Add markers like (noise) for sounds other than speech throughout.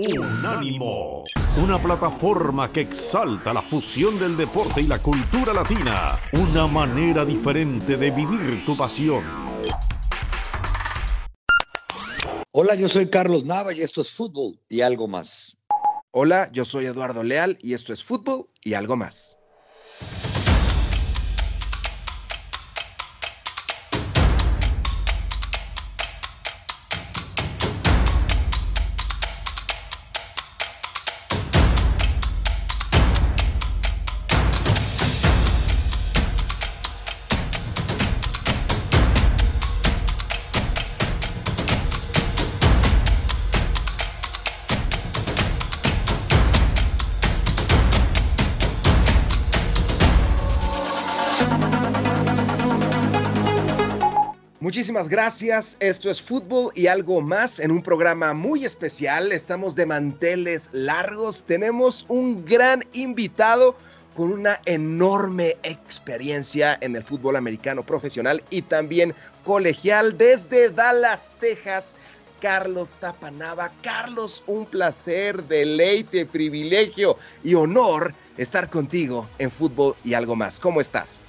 Unánimo, una plataforma que exalta la fusión del deporte y la cultura latina, una manera diferente de vivir tu pasión. Hola, yo soy Carlos Nava y esto es fútbol y algo más. Hola, yo soy Eduardo Leal y esto es fútbol y algo más. Gracias. Esto es Fútbol y algo más en un programa muy especial. Estamos de manteles largos. Tenemos un gran invitado con una enorme experiencia en el fútbol americano profesional y también colegial desde Dallas, Texas. Carlos Tapanava. Carlos, un placer, deleite, privilegio y honor estar contigo en fútbol y algo más. ¿Cómo estás?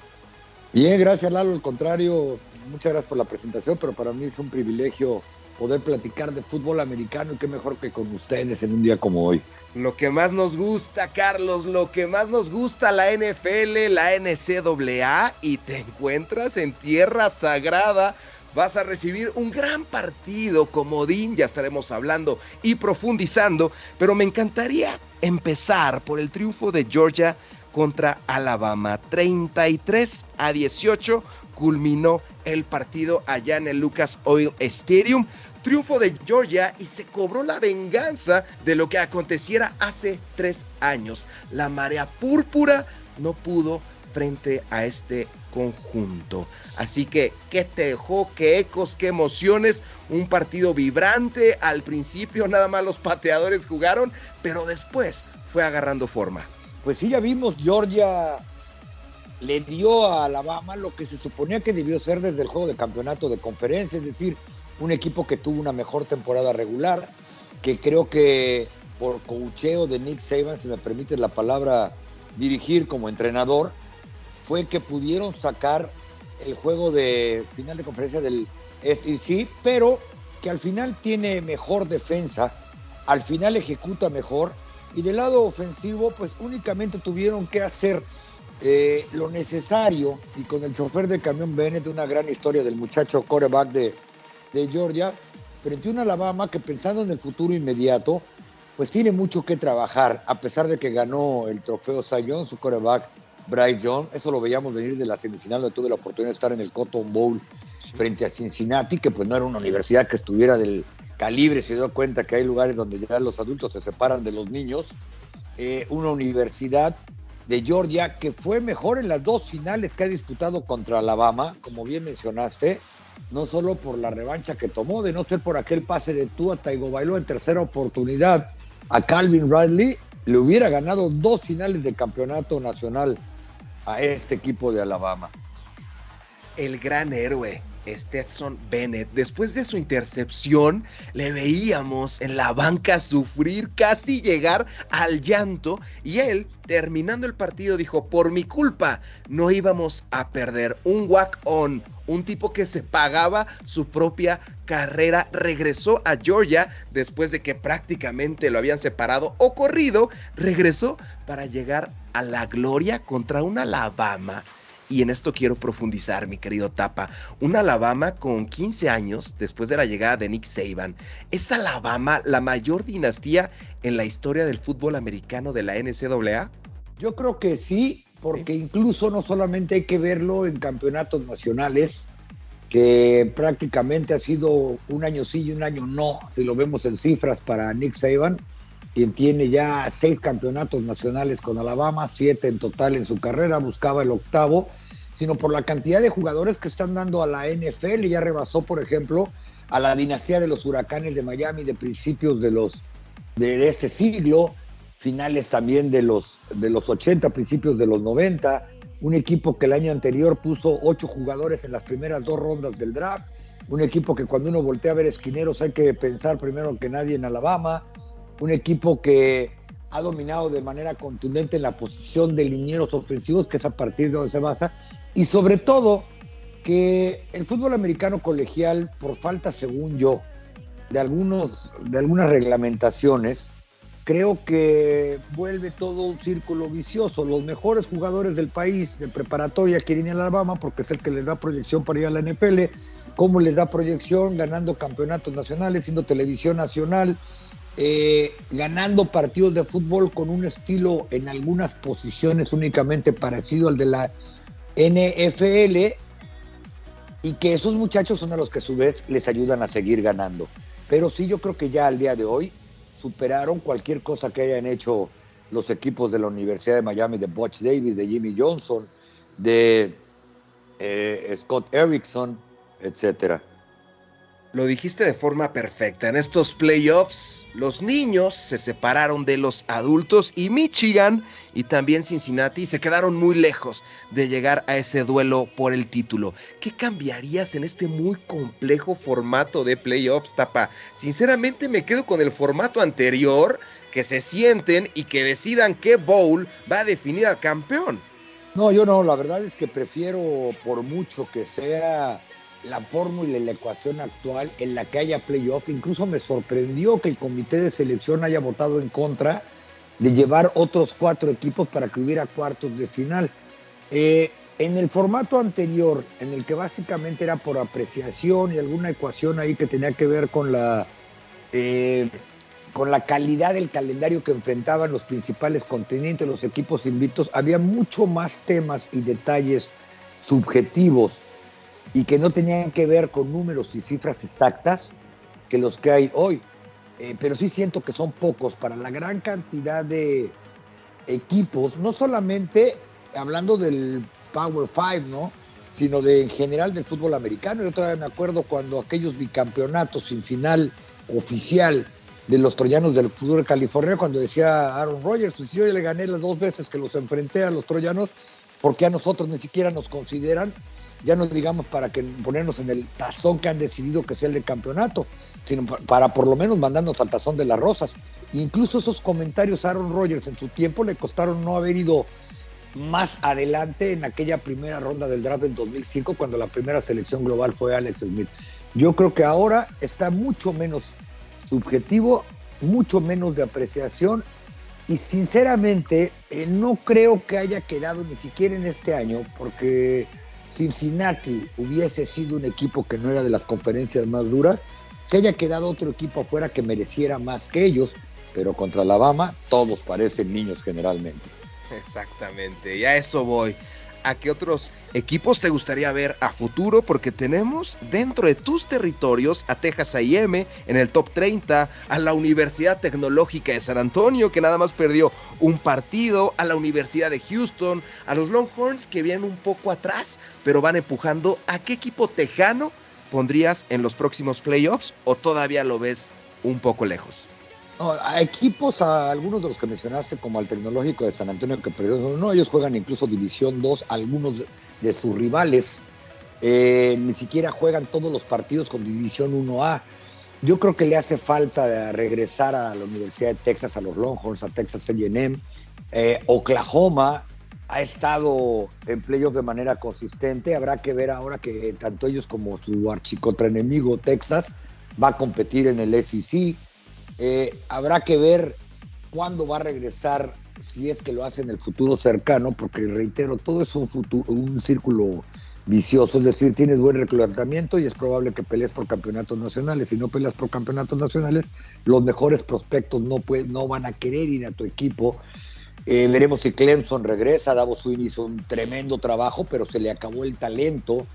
Bien, gracias Lalo. Al contrario, muchas gracias por la presentación, pero para mí es un privilegio poder platicar de fútbol americano y qué mejor que con ustedes en un día como hoy. Lo que más nos gusta, Carlos, lo que más nos gusta la NFL, la NCAA y te encuentras en tierra sagrada. Vas a recibir un gran partido comodín, ya estaremos hablando y profundizando, pero me encantaría empezar por el triunfo de Georgia contra Alabama. 33 a 18 culminó el partido allá en el Lucas Oil Stadium. Triunfo de Georgia y se cobró la venganza de lo que aconteciera hace tres años. La marea púrpura no pudo frente a este conjunto. Así que, ¿qué te dejó? ¿Qué ecos? ¿Qué emociones? Un partido vibrante. Al principio nada más los pateadores jugaron, pero después fue agarrando forma. Pues sí, ya vimos Georgia le dio a Alabama lo que se suponía que debió ser desde el juego de campeonato de conferencia, es decir, un equipo que tuvo una mejor temporada regular, que creo que por cocheo de Nick Saban, si me permite la palabra, dirigir como entrenador, fue que pudieron sacar el juego de final de conferencia del SEC, pero que al final tiene mejor defensa, al final ejecuta mejor, y del lado ofensivo, pues únicamente tuvieron que hacer eh, lo necesario y con el chofer del camión Bennett, una gran historia del muchacho coreback de, de Georgia, frente a un Alabama que pensando en el futuro inmediato, pues tiene mucho que trabajar, a pesar de que ganó el trofeo Sion, su coreback Bryce Young, eso lo veíamos venir de la semifinal donde tuve la oportunidad de estar en el Cotton Bowl frente a Cincinnati, que pues no era una universidad que estuviera del calibre, se dio cuenta que hay lugares donde ya los adultos se separan de los niños, eh, una universidad de Georgia, que fue mejor en las dos finales que ha disputado contra Alabama, como bien mencionaste, no solo por la revancha que tomó, de no ser por aquel pase de Tua Bailó en tercera oportunidad a Calvin Ridley, le hubiera ganado dos finales de campeonato nacional a este equipo de Alabama. El gran héroe, Stetson Bennett. Después de su intercepción, le veíamos en la banca sufrir, casi llegar al llanto, y él, terminando el partido, dijo, por mi culpa, no íbamos a perder un walk-on. Un tipo que se pagaba su propia carrera regresó a Georgia después de que prácticamente lo habían separado o corrido. Regresó para llegar a la gloria contra un Alabama y en esto quiero profundizar, mi querido Tapa. Un Alabama con 15 años después de la llegada de Nick Saban. ¿Es Alabama la mayor dinastía en la historia del fútbol americano de la NCAA? Yo creo que sí, porque incluso no solamente hay que verlo en campeonatos nacionales, que prácticamente ha sido un año sí y un año no, si lo vemos en cifras para Nick Saban, quien tiene ya seis campeonatos nacionales con Alabama, siete en total en su carrera, buscaba el octavo, sino por la cantidad de jugadores que están dando a la NFL. Ya rebasó, por ejemplo, a la dinastía de los huracanes de Miami de principios de los de este siglo, finales también de los de los 80, principios de los 90, un equipo que el año anterior puso ocho jugadores en las primeras dos rondas del draft, un equipo que cuando uno voltea a ver esquineros hay que pensar primero que nadie en Alabama, un equipo que ha dominado de manera contundente en la posición de linieros ofensivos, que es a partir de donde se basa, y sobre todo que el fútbol americano colegial, por falta, según yo, de, algunos, de algunas reglamentaciones, creo que vuelve todo un círculo vicioso. Los mejores jugadores del país de preparatoria quieren ir a Alabama porque es el que les da proyección para ir a la NFL. ¿Cómo les da proyección? Ganando campeonatos nacionales, siendo televisión nacional, eh, ganando partidos de fútbol con un estilo en algunas posiciones únicamente parecido al de la NFL y que esos muchachos son a los que a su vez les ayudan a seguir ganando. Pero sí yo creo que ya al día de hoy superaron cualquier cosa que hayan hecho los equipos de la Universidad de Miami, de Butch Davis, de Jimmy Johnson, de eh, Scott Erickson, etcétera. Lo dijiste de forma perfecta. En estos playoffs, los niños se separaron de los adultos y Michigan y también Cincinnati se quedaron muy lejos de llegar a ese duelo por el título. ¿Qué cambiarías en este muy complejo formato de playoffs, Tapa? Sinceramente me quedo con el formato anterior, que se sienten y que decidan qué bowl va a definir al campeón. No, yo no, la verdad es que prefiero por mucho que sea la fórmula y la ecuación actual en la que haya playoff. Incluso me sorprendió que el comité de selección haya votado en contra de llevar otros cuatro equipos para que hubiera cuartos de final. Eh, en el formato anterior, en el que básicamente era por apreciación y alguna ecuación ahí que tenía que ver con la, eh, con la calidad del calendario que enfrentaban los principales continentes, los equipos invictos, había mucho más temas y detalles subjetivos y que no tenían que ver con números y cifras exactas que los que hay hoy. Eh, pero sí siento que son pocos para la gran cantidad de equipos, no solamente hablando del Power Five, ¿no? sino de en general del fútbol americano. Yo todavía me acuerdo cuando aquellos bicampeonatos sin final oficial de los troyanos del fútbol de California, cuando decía Aaron Rodgers, pues yo le gané las dos veces que los enfrenté a los troyanos, porque a nosotros ni siquiera nos consideran ya no digamos para que ponernos en el tazón que han decidido que sea el de campeonato, sino para por lo menos mandarnos al tazón de las rosas. Incluso esos comentarios a Aaron Rodgers en su tiempo le costaron no haber ido más adelante en aquella primera ronda del draft en 2005 cuando la primera selección global fue Alex Smith. Yo creo que ahora está mucho menos subjetivo, mucho menos de apreciación y sinceramente eh, no creo que haya quedado ni siquiera en este año porque Cincinnati hubiese sido un equipo que no era de las conferencias más duras, que haya quedado otro equipo afuera que mereciera más que ellos, pero contra Alabama todos parecen niños generalmente. Exactamente, y a eso voy a qué otros equipos te gustaría ver a futuro, porque tenemos dentro de tus territorios a Texas AM en el top 30, a la Universidad Tecnológica de San Antonio, que nada más perdió un partido, a la Universidad de Houston, a los Longhorns que vienen un poco atrás, pero van empujando. ¿A qué equipo tejano pondrías en los próximos playoffs o todavía lo ves un poco lejos? A equipos, a algunos de los que mencionaste, como al Tecnológico de San Antonio, que perdió, no, ellos juegan incluso División 2, algunos de, sus rivales eh, ni siquiera juegan todos los partidos con División 1A. Yo creo que le hace falta regresar a la Universidad de Texas, a los Longhorns, a Texas A&M. Eh, Oklahoma ha estado en playoffs de manera consistente. Habrá que ver ahora que tanto ellos como su archicontra enemigo Texas va a competir en el SEC. Eh, habrá que ver cuándo va a regresar, si es que lo hace en el futuro cercano, porque reitero, todo es un, futuro, un círculo vicioso, es decir, tienes buen reclutamiento y es probable que pelees por campeonatos nacionales. Si no peleas por campeonatos nacionales, los mejores prospectos no, no van a querer ir a tu equipo. Eh, veremos si Clemson regresa. Davos Swin hizo un tremendo trabajo, pero se le acabó el talento.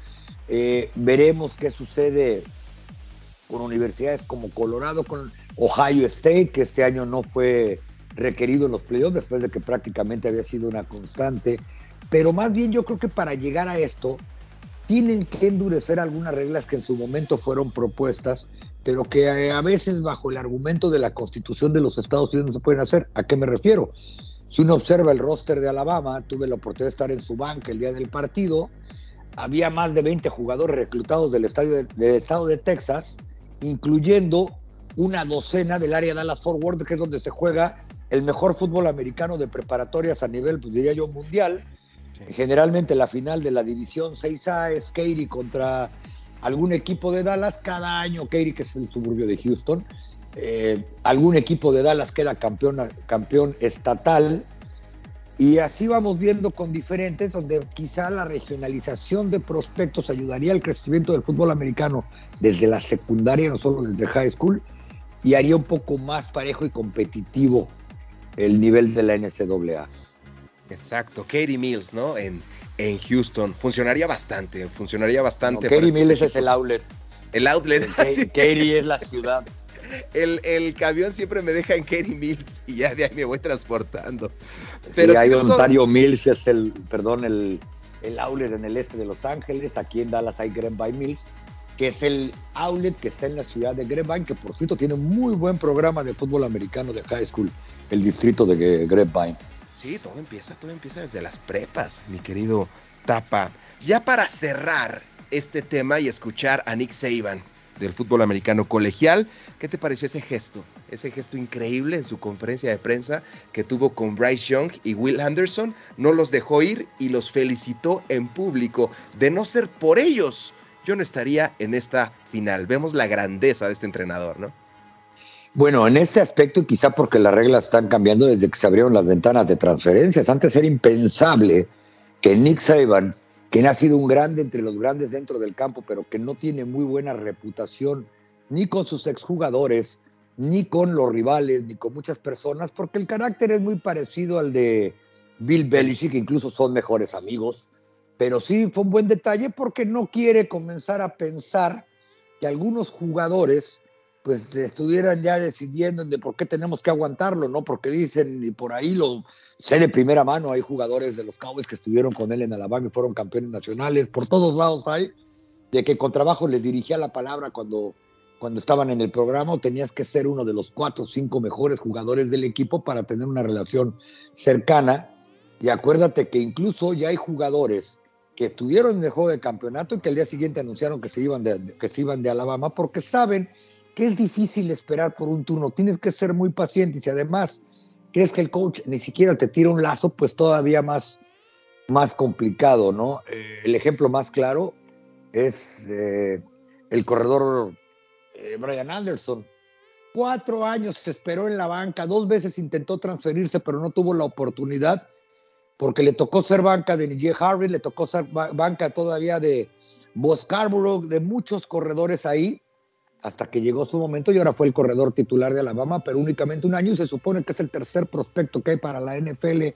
Eh, veremos qué sucede con universidades como Colorado, con Ohio State, que este año no fue requerido en los playoffs después de que prácticamente había sido una constante. Pero más bien yo creo que para llegar a esto tienen que endurecer algunas reglas que en su momento fueron propuestas, pero que a veces bajo el argumento de la constitución de los Estados Unidos no se pueden hacer. ¿A qué me refiero? Si uno observa el roster de Alabama, tuve la oportunidad de estar en su banca el día del partido, había más de 20 jugadores reclutados del, estadio del estado de Texas, incluyendo una docena del área Dallas Fort Worth, que es donde se juega el mejor fútbol americano de preparatorias a nivel, pues diría yo, mundial. Generalmente la final de la división 6A es Katy contra algún equipo de Dallas. Cada año Katy, que es el suburbio de Houston, eh, algún equipo de Dallas queda campeón, campeón estatal. Y así vamos viendo con diferentes, donde quizá la regionalización de prospectos ayudaría al crecimiento del fútbol americano desde la secundaria, no solo desde high school, y haría un poco más parejo y competitivo el nivel de la NCAA. Exacto, Katie Mills, ¿no? En, en Houston. Funcionaría bastante, funcionaría bastante. Katie Mills es el outlet. El outlet. (laughs) Katie es la ciudad. El, el, camión siempre me deja en Katie Mills y ya de ahí me voy transportando. Pero sí, hay Ontario Mills, es el, perdón, el, el outlet en el este de Los Ángeles. Aquí en Dallas hay Greenville Mills, que es el outlet que está en la ciudad de Grapevine, que por cierto tiene un muy buen programa de fútbol americano de high school, el distrito de Grapevine. Sí, todo empieza, todo empieza desde las prepas, mi querido Tapa. Ya para cerrar este tema y escuchar a Nick Saban del fútbol americano colegial, ¿qué te pareció ese gesto? Ese gesto increíble en su conferencia de prensa que tuvo con Bryce Young y Will Anderson, no los dejó ir y los felicitó en público. De no ser por ellos, yo no estaría en esta final. Vemos la grandeza de este entrenador, ¿no? Bueno, en este aspecto, quizá porque las reglas están cambiando desde que se abrieron las ventanas de transferencias, antes era impensable que Nick Saban, quien ha sido un grande entre los grandes dentro del campo, pero que no tiene muy buena reputación ni con sus exjugadores, ni con los rivales, ni con muchas personas, porque el carácter es muy parecido al de Bill Belichick, incluso son mejores amigos. Pero sí fue un buen detalle porque no quiere comenzar a pensar que algunos jugadores pues estuvieran ya decidiendo de por qué tenemos que aguantarlo, ¿no? Porque dicen, y por ahí lo sé de primera mano, hay jugadores de los Cowboys que estuvieron con él en Alabama y fueron campeones nacionales, por todos lados hay, de que con trabajo les dirigía la palabra cuando, cuando estaban en el programa, tenías que ser uno de los cuatro o cinco mejores jugadores del equipo para tener una relación cercana. Y acuérdate que incluso ya hay jugadores que estuvieron en el juego de campeonato y que al día siguiente anunciaron que se iban de, que se iban de Alabama porque saben que es difícil esperar por un turno, tienes que ser muy paciente y si además crees que el coach ni siquiera te tira un lazo, pues todavía más, más complicado, ¿no? Eh, el ejemplo más claro es eh, el corredor eh, Brian Anderson. Cuatro años se esperó en la banca, dos veces intentó transferirse, pero no tuvo la oportunidad porque le tocó ser banca de Nijé Harvey, le tocó ser banca todavía de Bo Scarborough, de muchos corredores ahí hasta que llegó su momento y ahora fue el corredor titular de Alabama, pero únicamente un año y se supone que es el tercer prospecto que hay para la NFL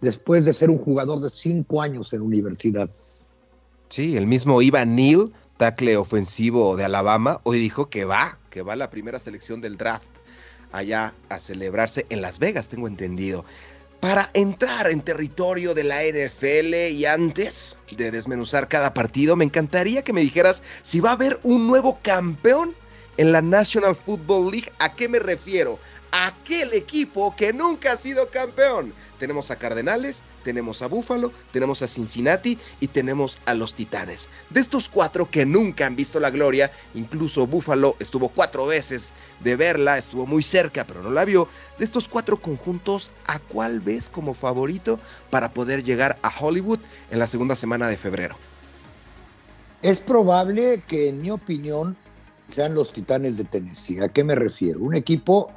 después de ser un jugador de cinco años en universidad. Sí, el mismo Ivan Neal, tackle ofensivo de Alabama, hoy dijo que va, que va a la primera selección del draft allá a celebrarse en Las Vegas, tengo entendido. Para entrar en territorio de la NFL y antes de desmenuzar cada partido, me encantaría que me dijeras si va a haber un nuevo campeón en la National Football League. ¿A qué me refiero? Aquel equipo que nunca ha sido campeón. Tenemos a Cardenales, tenemos a Buffalo, tenemos a Cincinnati y tenemos a los Titanes. De estos cuatro que nunca han visto la gloria, incluso Buffalo estuvo cuatro veces de verla, estuvo muy cerca pero no la vio. De estos cuatro conjuntos, ¿a cuál ves como favorito para poder llegar a Hollywood en la segunda semana de febrero? Es probable que, en mi opinión, sean los Titanes de Tennessee. ¿A qué me refiero? Un equipo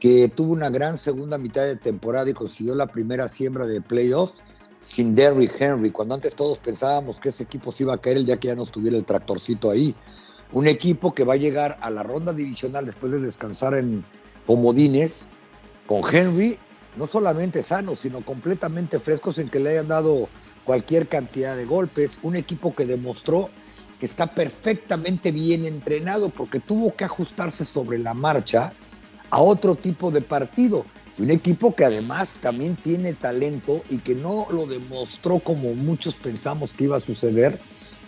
que tuvo una gran segunda mitad de temporada y consiguió la primera siembra de playoffs sin Derrick Henry, cuando antes todos pensábamos que ese equipo se iba a caer el día que ya no estuviera el tractorcito ahí. Un equipo que va a llegar a la ronda divisional después de descansar en comodines con Henry, no solamente sano, sino completamente frescos en que le hayan dado cualquier cantidad de golpes. Un equipo que demostró que está perfectamente bien entrenado porque tuvo que ajustarse sobre la marcha a otro tipo de partido. Un equipo que además también tiene talento y que no lo demostró como muchos pensamos que iba a suceder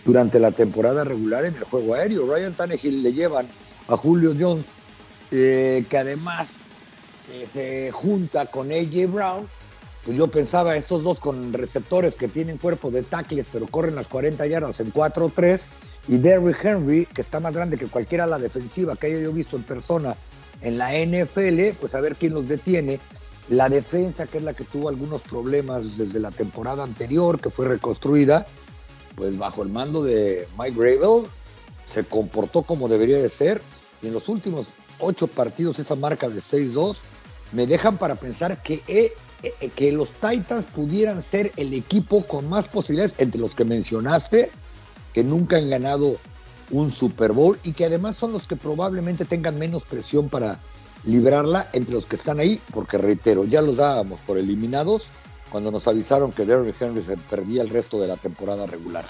durante la temporada regular en el juego aéreo. Ryan Tannehill le llevan a Julio Jones, eh, que además eh, se junta con AJ Brown. Pues yo pensaba, estos dos con receptores que tienen cuerpo de tackles, pero corren las 40 yardas en 4-3, y Derrick Henry, que está más grande que cualquiera la defensiva que haya yo visto en persona en la NFL, pues a ver quién los detiene. La defensa, que es la que tuvo algunos problemas desde la temporada anterior, que fue reconstruida, pues bajo el mando de Mike Gravel, se comportó como debería de ser. Y en los últimos ocho partidos, esa marca de 6-2, me dejan para pensar que, eh, eh, que los Titans pudieran ser el equipo con más posibilidades entre los que mencionaste, que nunca han ganado un Super Bowl y que además son los que probablemente tengan menos presión para librarla entre los que están ahí, porque reitero, ya los dábamos por eliminados cuando nos avisaron que Derrick Henry se perdía el resto de la temporada regular.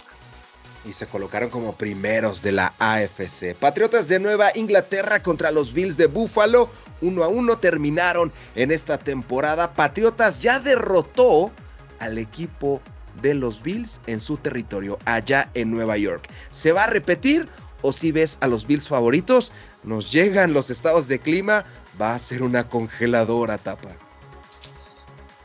Y se colocaron como primeros de la AFC. Patriotas de Nueva Inglaterra contra los Bills de Buffalo. Uno a uno terminaron en esta temporada. Patriotas ya derrotó al equipo de los Bills en su territorio, allá en Nueva York. ¿Se va a repetir o si ves a los Bills favoritos? Nos llegan los estados de clima, va a ser una congeladora tapa.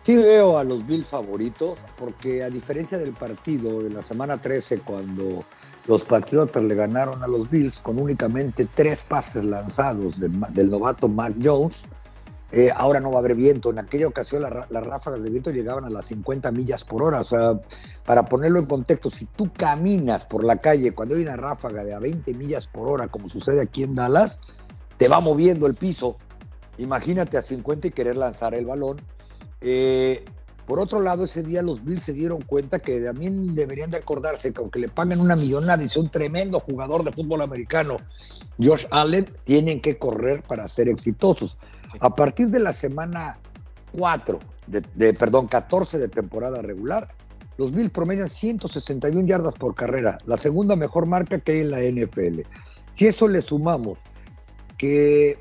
Sí veo a los Bills favoritos, porque a diferencia del partido de la semana 13, cuando los Patriotas le ganaron a los Bills con únicamente tres pases lanzados del novato Mac Jones, eh, ahora no va a haber viento. En aquella ocasión las ráfagas de viento llegaban a las 50 millas por hora. O sea, para ponerlo en contexto, si tú caminas por la calle cuando hay una ráfaga de a 20 millas por hora, como sucede aquí en Dallas, te va moviendo el piso. Imagínate a 50 y querer lanzar el balón eh, por otro lado, ese día los Bills se dieron cuenta que también deberían de acordarse que aunque le paguen una millonada y un tremendo jugador de fútbol americano, Josh Allen, tienen que correr para ser exitosos. A partir de la semana 4, de, perdón, 14 de temporada regular, los Bills promedian 161 yardas por carrera, la segunda mejor marca que hay en la NFL. Si eso le sumamos que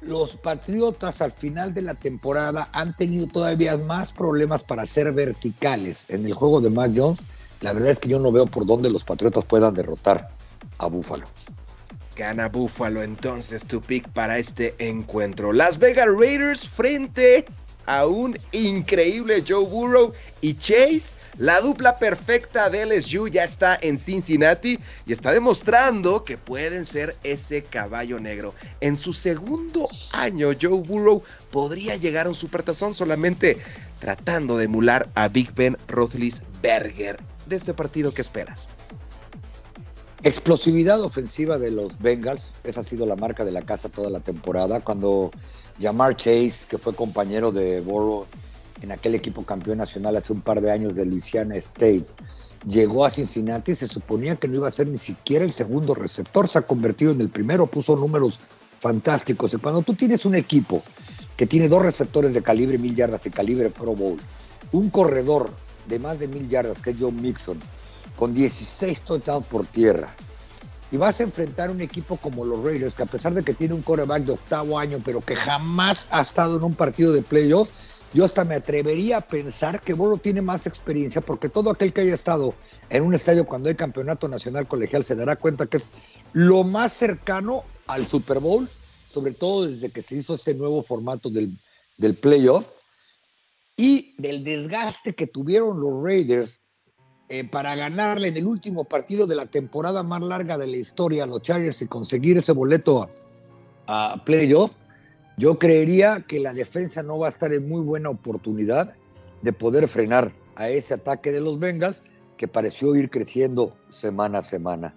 los Patriotas al final de la temporada han tenido todavía más problemas para ser verticales en el juego de Mac Jones. La verdad es que yo no veo por dónde los Patriotas puedan derrotar a Buffalo. Gana Buffalo entonces tu pick para este encuentro. Las Vegas Raiders frente a un increíble Joe Burrow y Chase. La dupla perfecta de LSU ya está en Cincinnati y está demostrando que pueden ser ese caballo negro. En su segundo año, Joe Burrow podría llegar a un supertazón solamente tratando de emular a Big Ben Roethlisberger. De este partido, ¿qué esperas? Explosividad ofensiva de los Bengals, esa ha sido la marca de la casa toda la temporada. Cuando Jamar Chase, que fue compañero de Burrow en aquel equipo campeón nacional hace un par de años de Louisiana State, llegó a Cincinnati se suponía que no iba a ser ni siquiera el segundo receptor, se ha convertido en el primero, puso números fantásticos. Y cuando tú tienes un equipo que tiene dos receptores de calibre mil yardas y calibre Pro Bowl, un corredor de más de mil yardas que es John Mixon, con 16 touchdowns por tierra, y vas a enfrentar un equipo como los Raiders, que a pesar de que tiene un quarterback de octavo año, pero que jamás ha estado en un partido de playoff, yo hasta me atrevería a pensar que Burrow tiene más experiencia, porque todo aquel que haya estado en un estadio cuando hay campeonato nacional colegial se dará cuenta que es lo más cercano al Super Bowl, sobre todo desde que se hizo este nuevo formato del, del playoff, y del desgaste que tuvieron los Raiders eh, para ganarle en el último partido de la temporada más larga de la historia a los Chargers y conseguir ese boleto a, a playoff, yo creería que la defensa no va a estar en muy buena oportunidad de poder frenar a ese ataque de los Bengals que pareció ir creciendo semana a semana.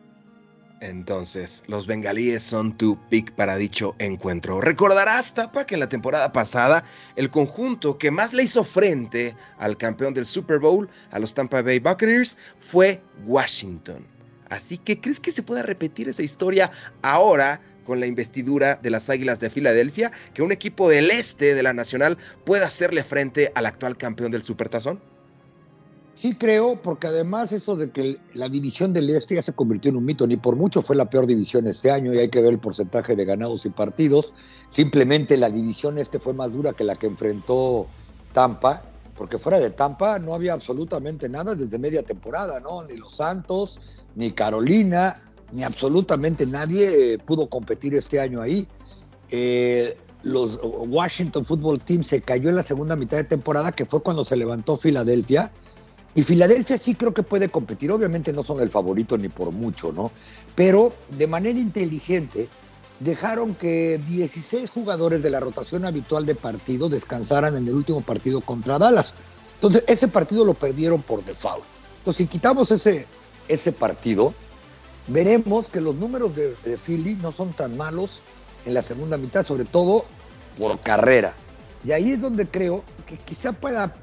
Entonces, los bengalíes son tu pick para dicho encuentro. Recordarás, Tapa, que en la temporada pasada el conjunto que más le hizo frente al campeón del Super Bowl, a los Tampa Bay Buccaneers, fue Washington. Así que, ¿crees que se pueda repetir esa historia ahora con la investidura de las Águilas de Filadelfia? Que un equipo del este de la Nacional pueda hacerle frente al actual campeón del Supertazón? Sí creo, porque además eso de que la división del Este ya se convirtió en un mito, ni por mucho fue la peor división este año y hay que ver el porcentaje de ganados y partidos. Simplemente la división este fue más dura que la que enfrentó Tampa, porque fuera de Tampa no había absolutamente nada desde media temporada, ¿no? Ni los Santos, ni Carolina, ni absolutamente nadie pudo competir este año ahí. Eh, los Washington Football Team se cayó en la segunda mitad de temporada, que fue cuando se levantó Filadelfia y Filadelfia sí creo que puede competir. Obviamente no son el favorito ni por mucho, ¿no? Pero de manera inteligente dejaron que 16 jugadores de la rotación habitual de partido descansaran en el último partido contra Dallas. Entonces, ese partido lo perdieron por default. Entonces, si quitamos ese, ese partido, veremos que los números de, de Philly no son tan malos en la segunda mitad, sobre todo por carrera. Y ahí es donde creo que quizá pueda,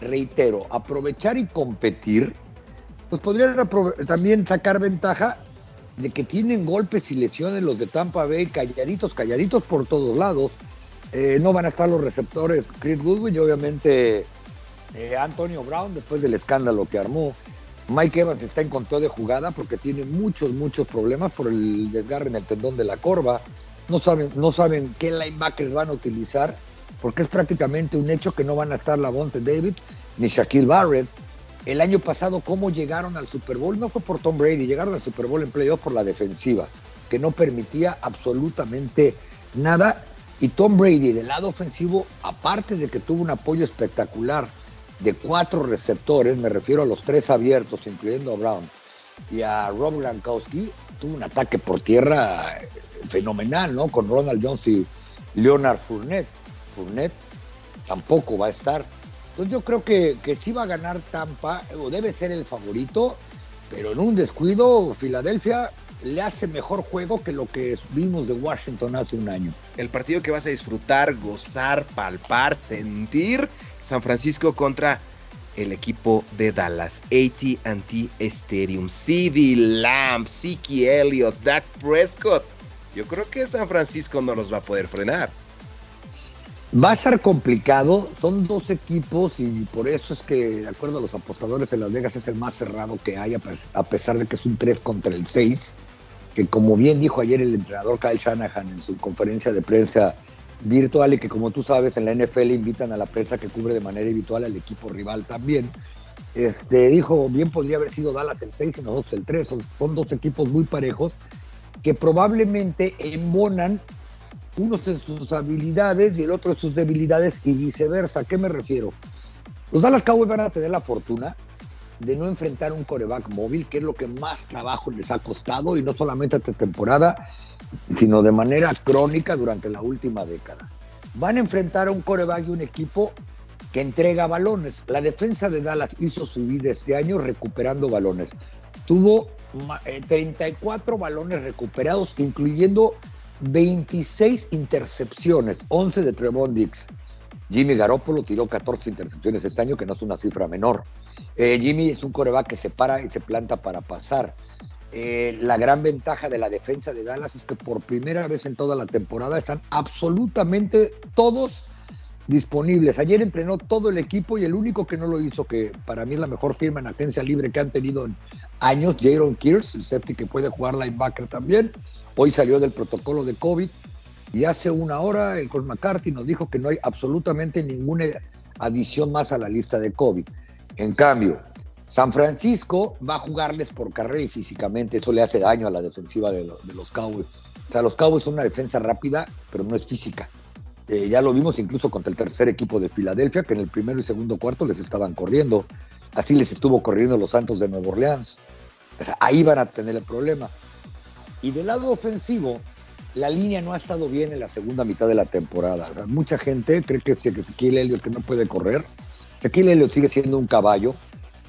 reitero, aprovechar y competir, pues podrían también sacar ventaja de que tienen golpes y lesiones los de Tampa Bay, calladitos, calladitos por todos lados. Eh, no van a estar los receptores Chris Goodwin y obviamente eh, Antonio Brown después del escándalo que armó. Mike Evans está en conteo de jugada porque tiene muchos, muchos problemas por el desgarre en el tendón de la corva. No saben, no saben qué linebackers van a utilizar porque es prácticamente un hecho que no van a estar Lavonte David ni Shaquille Barrett. El año pasado, cómo llegaron al Super Bowl, no fue por Tom Brady, llegaron al Super Bowl en playoff por la defensiva, que no permitía absolutamente nada. Y Tom Brady, del lado ofensivo, aparte de que tuvo un apoyo espectacular de cuatro receptores, me refiero a los tres abiertos, incluyendo a Brown y a Rob Gronkowski, tuvo un ataque por tierra fenomenal, ¿no? Con Ronald Jones y Leonard Fournette. Tampoco va a estar. Entonces yo creo que, que sí va a ganar Tampa, o debe ser el favorito, pero en un descuido, Filadelfia le hace mejor juego que lo que vimos de Washington hace un año. El partido que vas a disfrutar, gozar, palpar, sentir, San Francisco contra el equipo de Dallas, AT&T Stadium, CD Lamb, Siki Elliott, Dak Prescott. Yo creo que San Francisco no los va a poder frenar. Va a ser complicado, son dos equipos y por eso es que, de acuerdo a los apostadores en Las Vegas, es el más cerrado que hay, a pesar de que es un 3 contra el 6, que como bien dijo ayer el entrenador Kyle Shanahan en su conferencia de prensa virtual y que como tú sabes en la NFL invitan a la prensa que cubre de manera habitual al equipo rival también, este, dijo, bien podría haber sido Dallas el 6 y nosotros el 3, son dos equipos muy parejos que probablemente embonan uno de sus habilidades y el otro de sus debilidades y viceversa. ¿A qué me refiero? Los Dallas Cowboys van a tener la fortuna de no enfrentar un coreback móvil, que es lo que más trabajo les ha costado, y no solamente esta temporada, sino de manera crónica durante la última década. Van a enfrentar a un coreback y un equipo que entrega balones. La defensa de Dallas hizo su vida este año recuperando balones. Tuvo 34 eh, balones recuperados, incluyendo 26 intercepciones, 11 de Trevon Dix. Jimmy Garoppolo tiró 14 intercepciones este año, que no es una cifra menor. Eh, Jimmy es un coreback que se para y se planta para pasar. Eh, la gran ventaja de la defensa de Dallas es que por primera vez en toda la temporada están absolutamente todos disponibles. Ayer entrenó todo el equipo y el único que no lo hizo, que para mí es la mejor firma en agencia libre que han tenido en años, Jaron Kears, el safety que puede jugar linebacker también, Hoy salió del protocolo de COVID y hace una hora el Coach McCarthy nos dijo que no hay absolutamente ninguna adición más a la lista de COVID. En cambio, San Francisco va a jugarles por carrera y físicamente, eso le hace daño a la defensiva de, los Cowboys. O sea, los Cowboys son una defensa rápida, pero no es física. Eh, ya lo vimos incluso contra el tercer equipo de Filadelfia, que en el primero y segundo cuarto les estaban corriendo. Así les estuvo corriendo los Santos de Nueva Orleans. ahí van a tener el problema. Y del lado ofensivo, la línea no ha estado bien en la segunda mitad de la temporada. mucha gente cree que Ezequiel Elliott que no puede correr. Ezequiel Elliott sigue siendo un caballo,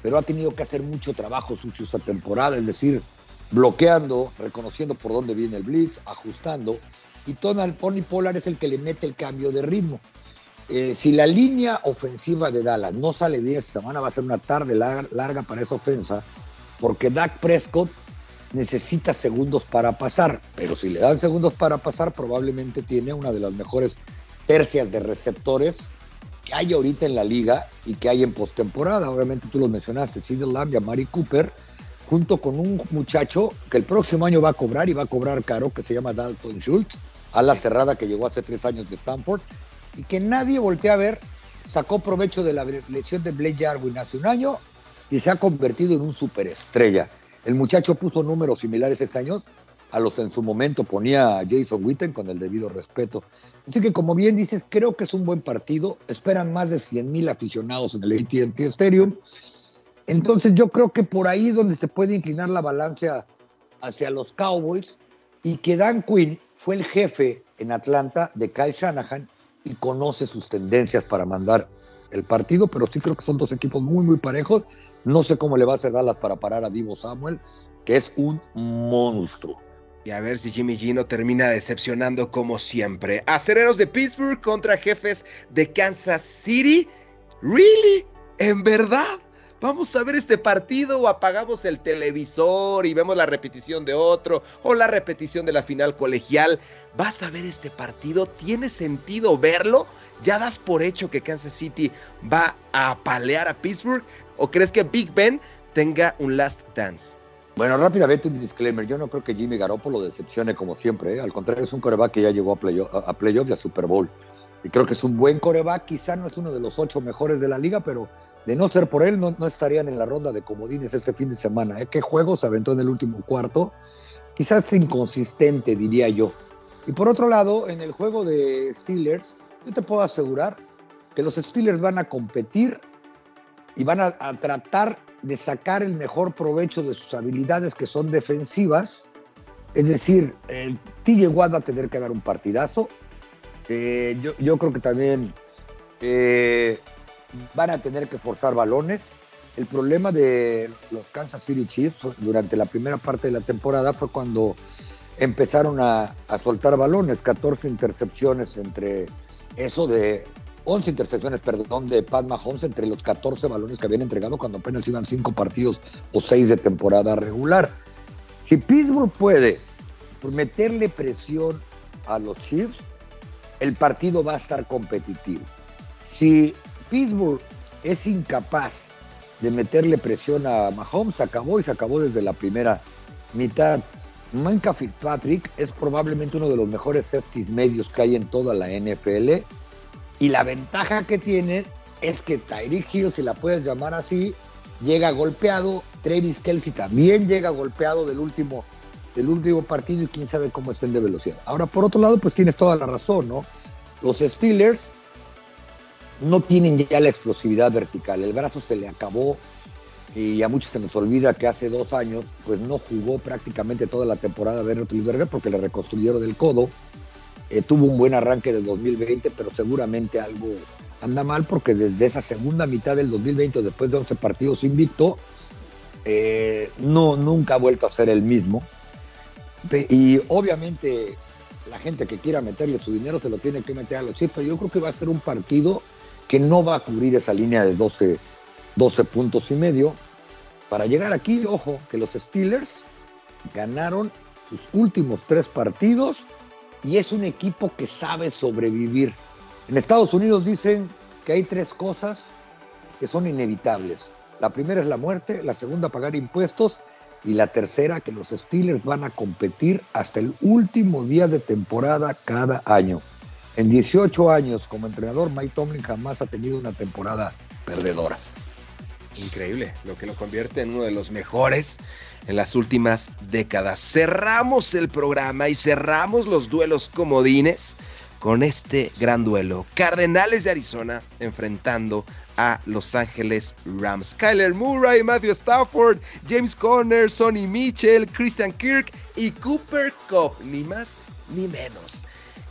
pero ha tenido que hacer mucho trabajo sucio esta temporada, es decir, bloqueando, reconociendo por dónde viene el blitz, ajustando. Y Tonal Pony Polar es el que le mete el cambio de ritmo. Eh, si la línea ofensiva de Dallas no sale bien esta semana, va a ser una tarde larga para esa ofensa, porque Dak Prescott necesita segundos para pasar, pero si le dan segundos para pasar, probablemente tiene una de las mejores tercias de receptores que hay ahorita en la liga y que hay en postemporada. Obviamente tú lo mencionaste, Sidney Lamb y a Mari Cooper, junto con un muchacho que el próximo año va a cobrar y va a cobrar caro, que se llama Dalton Schultz, a la cerrada que llegó hace tres años de Stanford, y que nadie voltea a ver, sacó provecho de la lesión de Blake Jarwin hace un año y se ha convertido en un superestrella. El muchacho puso números similares este año a los que en su momento ponía Jason Witten con el debido respeto. Así que como bien dices, creo que es un buen partido. Esperan más de 100 mil aficionados en el AT&T Stadium. Entonces yo creo que por ahí es donde se puede inclinar la balanza hacia los Cowboys. y que Dan Quinn fue el jefe en Atlanta de Kyle Shanahan y conoce sus tendencias para mandar el partido, pero sí creo que son dos equipos muy, muy parejos. No sé cómo le va a hacer Dallas para parar a Divo Samuel, que es un monstruo. Y a ver si Jimmy G no termina decepcionando como siempre. Acereros de Pittsburgh contra jefes de Kansas City. ¿Really? ¿En verdad? Vamos a ver este partido o apagamos el televisor y vemos la repetición de otro o la repetición de la final colegial. ¿Vas a ver este partido? ¿Tiene sentido verlo? ¿Ya das por hecho que Kansas City va a apalear a Pittsburgh? ¿O crees que Big Ben tenga un last dance? Bueno, rápidamente un disclaimer. Yo no creo que Jimmy Garoppolo decepcione como siempre. ¿eh? Al contrario, es un coreback que ya llegó a playoff, a playoff y a Super Bowl. Y creo que es un buen coreback. Quizá no es uno de los ocho mejores de la liga, pero de no ser por él, no, estarían en la ronda de comodines este fin de semana. ¿eh? ¿Qué juegos aventó en el último cuarto? Quizás inconsistente, diría yo. Y por otro lado, en el juego de Steelers, yo te puedo asegurar que los Steelers van a competir y van a, tratar de sacar el mejor provecho de sus habilidades que son defensivas. Es decir, el TJ Watt va a tener que dar un partidazo. Eh, yo, yo, creo que también eh, van a tener que forzar balones. El problema de los Kansas City Chiefs durante la primera parte de la temporada fue cuando empezaron a, soltar balones, 14 intercepciones entre eso de 11 intercepciones, perdón, de Pat Mahomes entre los 14 balones que habían entregado cuando apenas iban 5 partidos o 6 de temporada regular. Si Pittsburgh puede meterle presión a los Chiefs, el partido va a estar competitivo. Si Pittsburgh es incapaz de meterle presión a Mahomes, acabó y se acabó desde la primera mitad. Minka Fitzpatrick es probablemente uno de los mejores safeties medios que hay en toda la NFL. Y la ventaja que tiene es que Tyreek Hill, si la puedes llamar así, llega golpeado. Travis Kelsey también llega golpeado del último, del último partido y quién sabe cómo estén de velocidad. Ahora, por otro lado, pues tienes toda la razón, ¿no? Los Steelers no tienen ya la explosividad vertical. El brazo se le acabó y a muchos se nos olvida que hace dos años pues no jugó prácticamente toda la temporada Ben Roethlisberger porque le reconstruyeron el codo. Eh, tuvo un buen arranque del 2020, pero seguramente algo anda mal porque desde esa segunda mitad del 2020, después de 11 partidos invicto, eh, no, nunca ha vuelto a ser el mismo. Y obviamente la gente que quiera meterle su dinero se lo tiene que meter a los chips, pero yo creo que va a ser un partido que no va a cubrir esa línea de 12, 12 puntos y medio. Para llegar aquí, ojo, que los Steelers ganaron sus últimos tres partidos y es un equipo que sabe sobrevivir. En Estados Unidos dicen que hay tres cosas que son inevitables. La primera es la muerte, la segunda pagar impuestos y la tercera que los Steelers van a competir hasta el último día de temporada cada año. En 18 años como entrenador, Mike Tomlin jamás ha tenido una temporada perdedora. Increíble, lo que lo convierte en uno de los mejores en las últimas décadas. Cerramos el programa y cerramos los duelos comodines con este gran duelo. Cardenales de Arizona enfrentando a Los Ángeles Rams. Kyler Murray, Matthew Stafford, James Conner, Sonny Mitchell, Christian Kirk y Cooper Cup. Ni más ni menos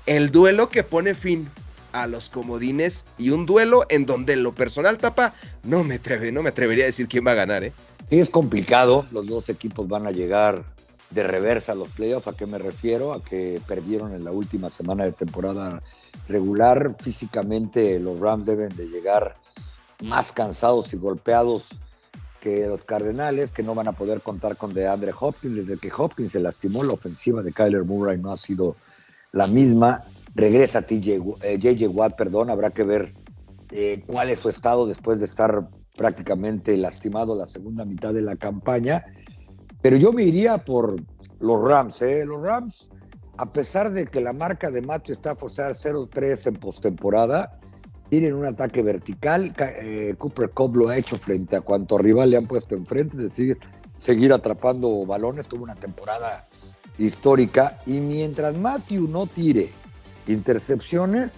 el duelo que pone fin a los comodines y un duelo en donde lo personal tapa no me atreve, no me atrevería a decir quién va a ganar, ¿eh? Sí, es complicado. Los dos equipos van a llegar de reversa a los playoffs. ¿A qué me refiero? A que perdieron en la última semana de temporada regular. Físicamente los Rams deben de llegar más cansados y golpeados que los Cardenales, que no van a poder contar con DeAndre Hopkins. Desde que Hopkins se lastimó, la ofensiva de Kyler Murray no ha sido la misma. Regresa TJ, JJ eh, Watt, perdón, habrá que ver eh, cuál es su estado después de estar prácticamente lastimado la segunda mitad de la campaña. Pero yo me iría por los Rams, ¿eh? Los Rams, a pesar de que la marca de Matthew Stafford sea 0-3 en postemporada, tienen un ataque vertical. Eh, Cooper Cobb lo ha hecho frente a cuanto rival le han puesto enfrente, es decir, seguir atrapando balones. Tuvo una temporada histórica. Y mientras Matthew no tire intercepciones,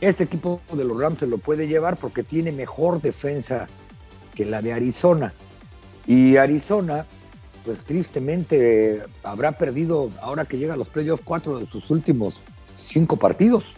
este equipo de los Rams se lo puede llevar porque tiene mejor defensa que la de Arizona. Y Arizona pues tristemente habrá perdido, ahora que llega a los playoffs, cuatro de sus últimos cinco partidos.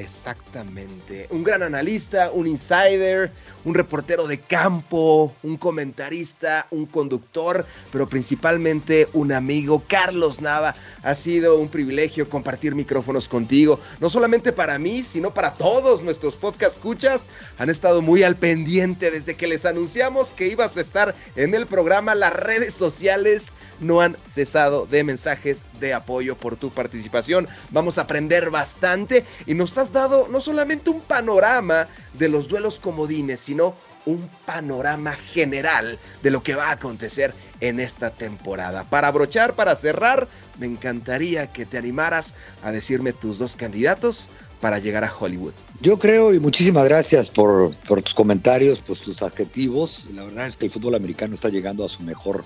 Exactamente. Un gran analista, un insider, un reportero de campo, un comentarista, un conductor, pero principalmente un amigo. Carlos Nava, ha sido un privilegio compartir micrófonos contigo. No solamente para mí, sino para todos nuestros podcast escuchas. Han estado muy al pendiente desde que les anunciamos que ibas a estar en el programa. Las redes sociales no han cesado de mensajes de apoyo por tu participación. Vamos a aprender bastante y nos has dado no solamente un panorama de los duelos comodines, sino un panorama general de lo que va a acontecer en esta temporada. Para abrochar, para cerrar, me encantaría que te animaras a decirme tus dos candidatos para llegar a Hollywood. Yo creo y muchísimas gracias por, por tus comentarios, por tus adjetivos. La verdad es que el fútbol americano está llegando a su mejor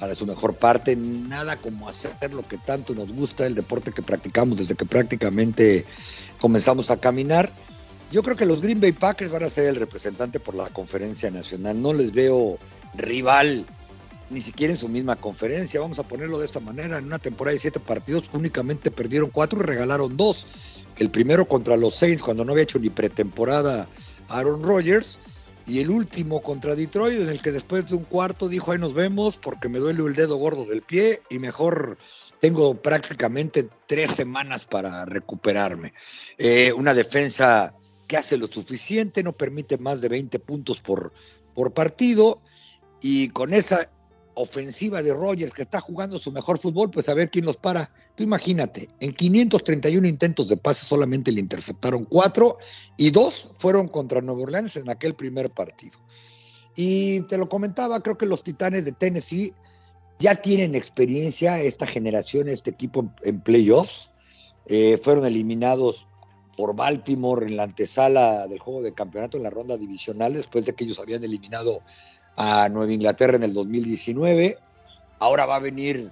a su mejor parte, nada como hacer lo que tanto nos gusta, el deporte que practicamos desde que prácticamente comenzamos a caminar. Yo creo que los Green Bay Packers van a ser el representante por la conferencia nacional. No les veo rival ni siquiera en su misma conferencia. Vamos a ponerlo de esta manera. En una temporada de siete partidos únicamente perdieron cuatro y regalaron dos. El primero contra los Saints cuando no había hecho ni pretemporada Aaron Rodgers y el último contra Detroit, en el que después de un cuarto dijo, ahí nos vemos porque me duele el dedo gordo del pie y mejor tengo prácticamente tres semanas para recuperarme. Eh, una defensa que hace lo suficiente, no permite más de 20 puntos por, por partido y con esa ofensiva de Rogers que está jugando su mejor fútbol, pues a ver quién los para. Tú imagínate, en 531 intentos de pase solamente le interceptaron cuatro y dos fueron contra Nueva Orleans en aquel primer partido. Y te lo comentaba, creo que los Titanes de Tennessee ya tienen experiencia, esta generación, este equipo en, playoffs. Eh, fueron eliminados por Baltimore en la antesala del juego de campeonato en la ronda divisional, después de que ellos habían eliminado a Nueva Inglaterra en el 2019. Ahora va a venir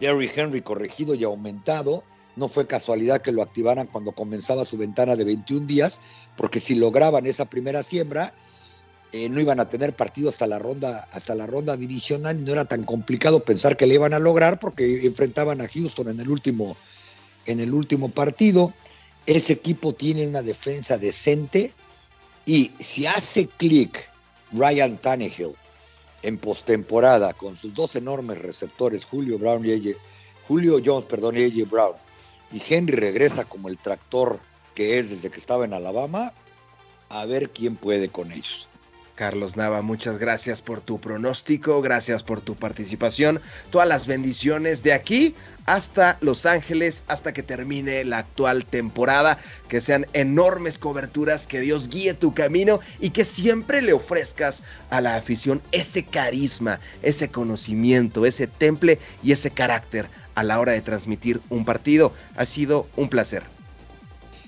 Jerry Henry corregido y aumentado. No fue casualidad que lo activaran cuando comenzaba su ventana de 21 días, porque si lograban esa primera siembra, eh, no iban a tener partido hasta la ronda hasta la ronda divisional no era tan complicado pensar que le iban a lograr porque enfrentaban a Houston en el último en el último partido. Ese equipo tiene una defensa decente y si hace clic Ryan Tannehill en postemporada con sus dos enormes receptores, Julio Brown y Julio Jones, perdón, y AJ Brown, y Henry regresa como el tractor que es desde que estaba en Alabama, a ver quién puede con ellos. Carlos Nava, muchas gracias por tu pronóstico, gracias por tu participación, todas las bendiciones de aquí hasta Los Ángeles, hasta que termine la actual temporada, que sean enormes coberturas, que Dios guíe tu camino y que siempre le ofrezcas a la afición ese carisma, ese conocimiento, ese temple y ese carácter a la hora de transmitir un partido. Ha sido un placer.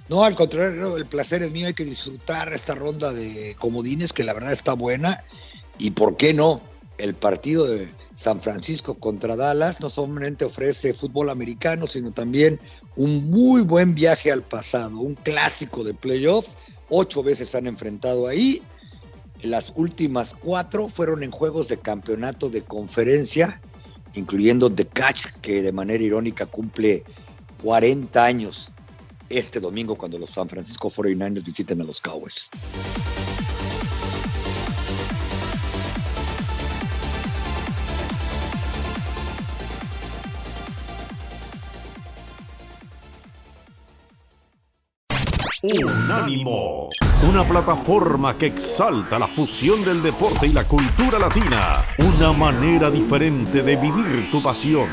No, al contrario, el placer es mío, hay que disfrutar esta ronda de comodines que la verdad está buena. Y por qué no, el partido de San Francisco contra Dallas no solamente ofrece fútbol americano, sino también un muy buen viaje al pasado, un clásico de playoff. Ocho veces han enfrentado ahí. Las últimas cuatro fueron en juegos de campeonato de conferencia, incluyendo The Catch, que de manera irónica cumple 40 años este domingo cuando los San Francisco 49ers visiten a los Cowboys. Unánimo, una plataforma que exalta la fusión del deporte y la cultura latina, una manera diferente de vivir tu pasión.